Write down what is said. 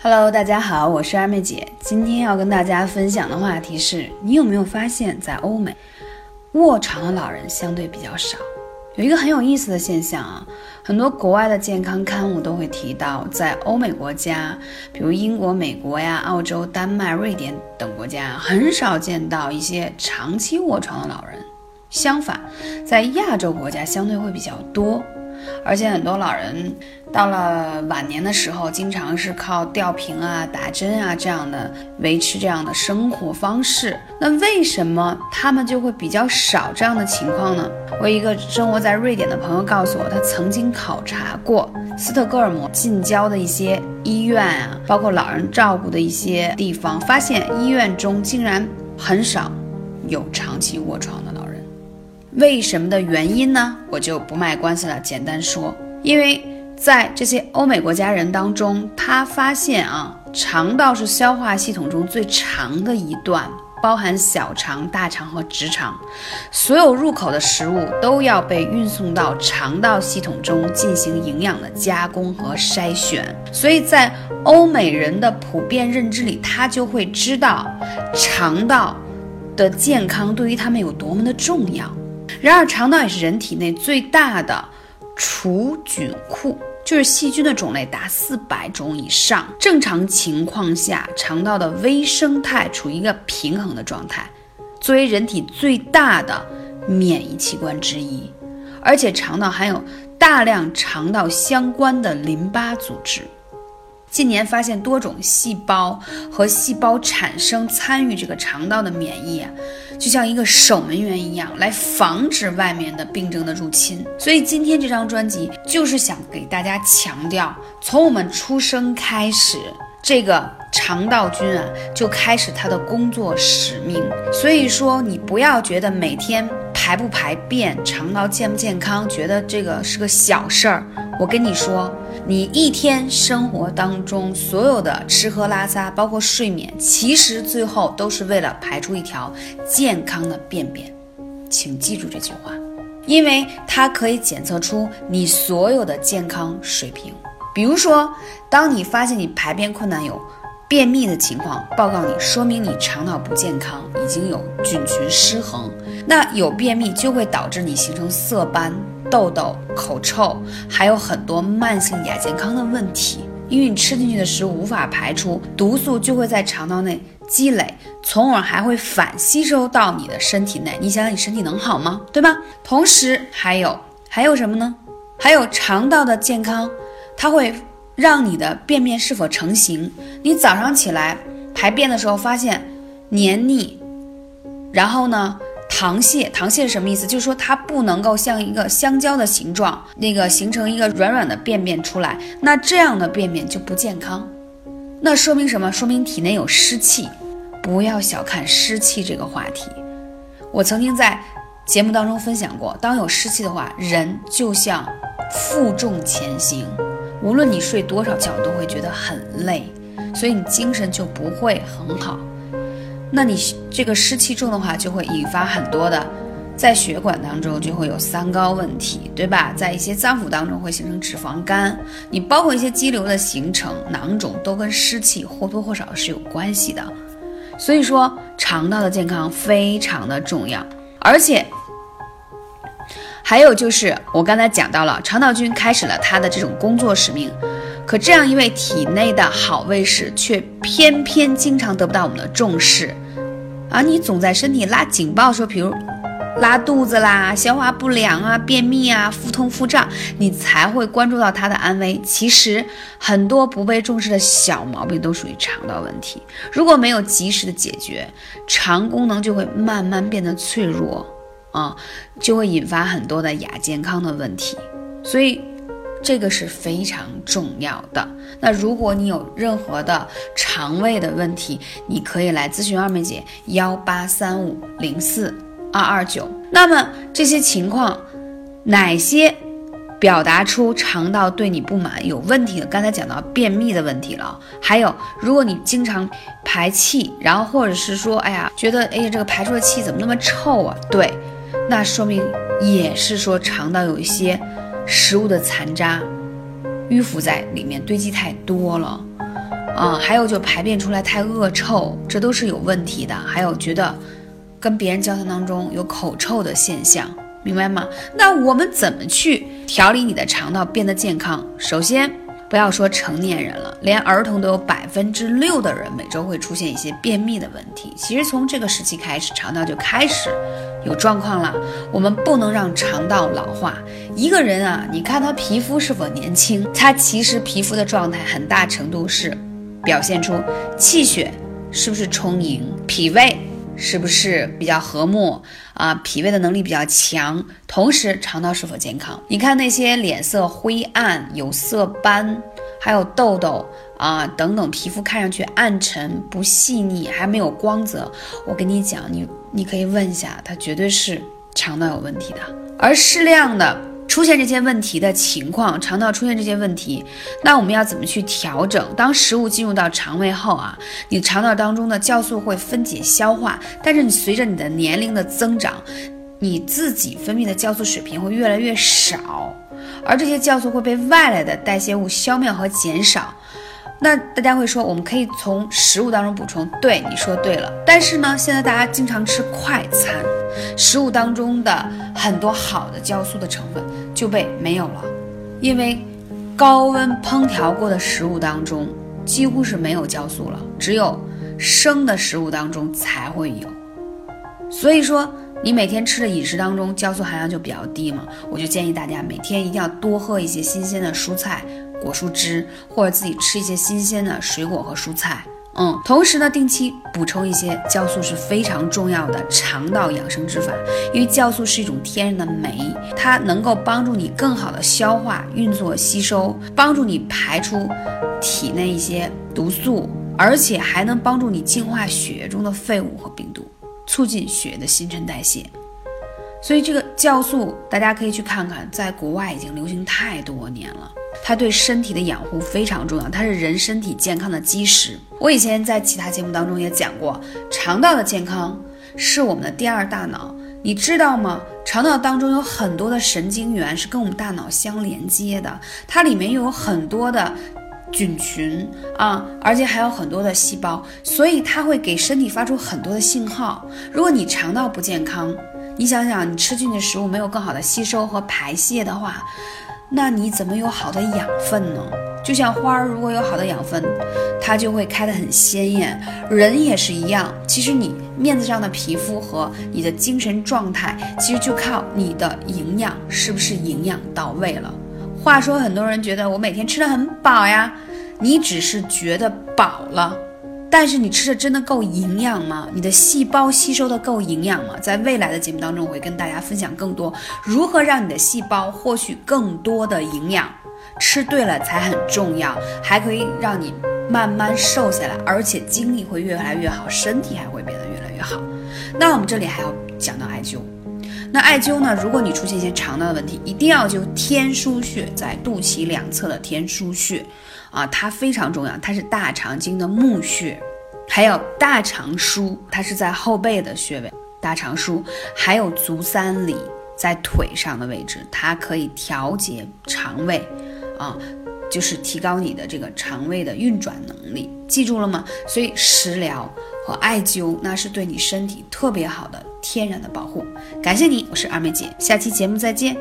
Hello，大家好，我是二妹姐。今天要跟大家分享的话题是：你有没有发现，在欧美，卧床的老人相对比较少？有一个很有意思的现象啊，很多国外的健康刊物都会提到，在欧美国家，比如英国、美国呀、澳洲、丹麦、瑞典等国家，很少见到一些长期卧床的老人。相反，在亚洲国家相对会比较多。而且很多老人到了晚年的时候，经常是靠吊瓶啊、打针啊这样的维持这样的生活方式。那为什么他们就会比较少这样的情况呢？我一个生活在瑞典的朋友告诉我，他曾经考察过斯特哥尔摩近郊的一些医院啊，包括老人照顾的一些地方，发现医院中竟然很少有长期卧床的。为什么的原因呢？我就不卖关子了，简单说，因为在这些欧美国家人当中，他发现啊，肠道是消化系统中最长的一段，包含小肠、大肠和直肠，所有入口的食物都要被运送到肠道系统中进行营养的加工和筛选，所以在欧美人的普遍认知里，他就会知道肠道的健康对于他们有多么的重要。然而，肠道也是人体内最大的除菌库，就是细菌的种类达四百种以上。正常情况下，肠道的微生态处于一个平衡的状态，作为人体最大的免疫器官之一，而且肠道含有大量肠道相关的淋巴组织。近年发现多种细胞和细胞产生参与这个肠道的免疫，啊就像一个守门员一样，来防止外面的病症的入侵。所以今天这张专辑就是想给大家强调，从我们出生开始，这个肠道菌啊就开始它的工作使命。所以说，你不要觉得每天排不排便、肠道健不健康，觉得这个是个小事儿。我跟你说。你一天生活当中所有的吃喝拉撒，包括睡眠，其实最后都是为了排出一条健康的便便，请记住这句话，因为它可以检测出你所有的健康水平。比如说，当你发现你排便困难、有便秘的情况，报告你，说明你肠道不健康，已经有菌群失衡。那有便秘就会导致你形成色斑。痘痘、口臭，还有很多慢性亚健康的问题，因为你吃进去的食物无法排出，毒素就会在肠道内积累，从而还会反吸收到你的身体内。你想想，你身体能好吗？对吧？同时还有还有什么呢？还有肠道的健康，它会让你的便便是否成型。你早上起来排便的时候发现黏腻，然后呢？溏泻，溏泻是什么意思？就是说它不能够像一个香蕉的形状，那个形成一个软软的便便出来，那这样的便便就不健康。那说明什么？说明体内有湿气。不要小看湿气这个话题。我曾经在节目当中分享过，当有湿气的话，人就像负重前行，无论你睡多少觉，都会觉得很累，所以你精神就不会很好。那你这个湿气重的话，就会引发很多的，在血管当中就会有三高问题，对吧？在一些脏腑当中会形成脂肪肝，你包括一些肌瘤的形成、囊肿，都跟湿气或多或少是有关系的。所以说，肠道的健康非常的重要，而且还有就是我刚才讲到了，肠道菌开始了它的这种工作使命。可这样一位体内的好卫士，却偏偏经常得不到我们的重视，而你总在身体拉警报说，比如拉肚子啦、消化不良啊、便秘啊、腹痛腹胀，你才会关注到他的安危。其实很多不被重视的小毛病都属于肠道问题，如果没有及时的解决，肠功能就会慢慢变得脆弱啊，就会引发很多的亚健康的问题。所以。这个是非常重要的。那如果你有任何的肠胃的问题，你可以来咨询二妹姐幺八三五零四二二九。那么这些情况，哪些表达出肠道对你不满有问题的？刚才讲到便秘的问题了，还有如果你经常排气，然后或者是说，哎呀，觉得哎呀这个排出的气怎么那么臭啊？对，那说明也是说肠道有一些。食物的残渣淤浮在里面，堆积太多了啊，还有就排便出来太恶臭，这都是有问题的。还有觉得跟别人交谈当中有口臭的现象，明白吗？那我们怎么去调理你的肠道变得健康？首先。不要说成年人了，连儿童都有百分之六的人每周会出现一些便秘的问题。其实从这个时期开始，肠道就开始有状况了。我们不能让肠道老化。一个人啊，你看他皮肤是否年轻，他其实皮肤的状态很大程度是表现出气血是不是充盈，脾胃。是不是比较和睦啊？脾胃的能力比较强，同时肠道是否健康？你看那些脸色灰暗、有色斑，还有痘痘啊等等，皮肤看上去暗沉不细腻，还没有光泽。我跟你讲，你你可以问一下，他绝对是肠道有问题的。而适量的。出现这些问题的情况，肠道出现这些问题，那我们要怎么去调整？当食物进入到肠胃后啊，你肠道当中的酵素会分解消化，但是你随着你的年龄的增长，你自己分泌的酵素水平会越来越少，而这些酵素会被外来的代谢物消灭和减少。那大家会说，我们可以从食物当中补充。对，你说对了。但是呢，现在大家经常吃快餐，食物当中的很多好的酵素的成分就被没有了，因为高温烹调过的食物当中几乎是没有酵素了，只有生的食物当中才会有。所以说，你每天吃的饮食当中酵素含量就比较低嘛，我就建议大家每天一定要多喝一些新鲜的蔬菜。果蔬汁，或者自己吃一些新鲜的水果和蔬菜，嗯，同时呢，定期补充一些酵素是非常重要的肠道养生之法，因为酵素是一种天然的酶，它能够帮助你更好的消化、运作、吸收，帮助你排出体内一些毒素，而且还能帮助你净化血液中的废物和病毒，促进血液的新陈代谢。所以这个酵素，大家可以去看看，在国外已经流行太多年了。它对身体的养护非常重要，它是人身体健康的基石。我以前在其他节目当中也讲过，肠道的健康是我们的第二大脑，你知道吗？肠道当中有很多的神经元是跟我们大脑相连接的，它里面又有很多的菌群啊，而且还有很多的细胞，所以它会给身体发出很多的信号。如果你肠道不健康，你想想，你吃进去的食物没有更好的吸收和排泄的话。那你怎么有好的养分呢？就像花儿如果有好的养分，它就会开得很鲜艳。人也是一样，其实你面子上的皮肤和你的精神状态，其实就靠你的营养是不是营养到位了。话说，很多人觉得我每天吃的很饱呀，你只是觉得饱了。但是你吃的真的够营养吗？你的细胞吸收的够营养吗？在未来的节目当中，我会跟大家分享更多如何让你的细胞获取更多的营养，吃对了才很重要，还可以让你慢慢瘦下来，而且精力会越来越好，身体还会变得越来越好。那我们这里还要讲到艾灸，那艾灸呢？如果你出现一些肠道的问题，一定要灸天枢穴，在肚脐两侧的天枢穴。啊，它非常重要，它是大肠经的募穴，还有大肠腧，它是在后背的穴位，大肠腧，还有足三里在腿上的位置，它可以调节肠胃，啊，就是提高你的这个肠胃的运转能力，记住了吗？所以食疗和艾灸那是对你身体特别好的天然的保护。感谢你，我是二妹姐，下期节目再见。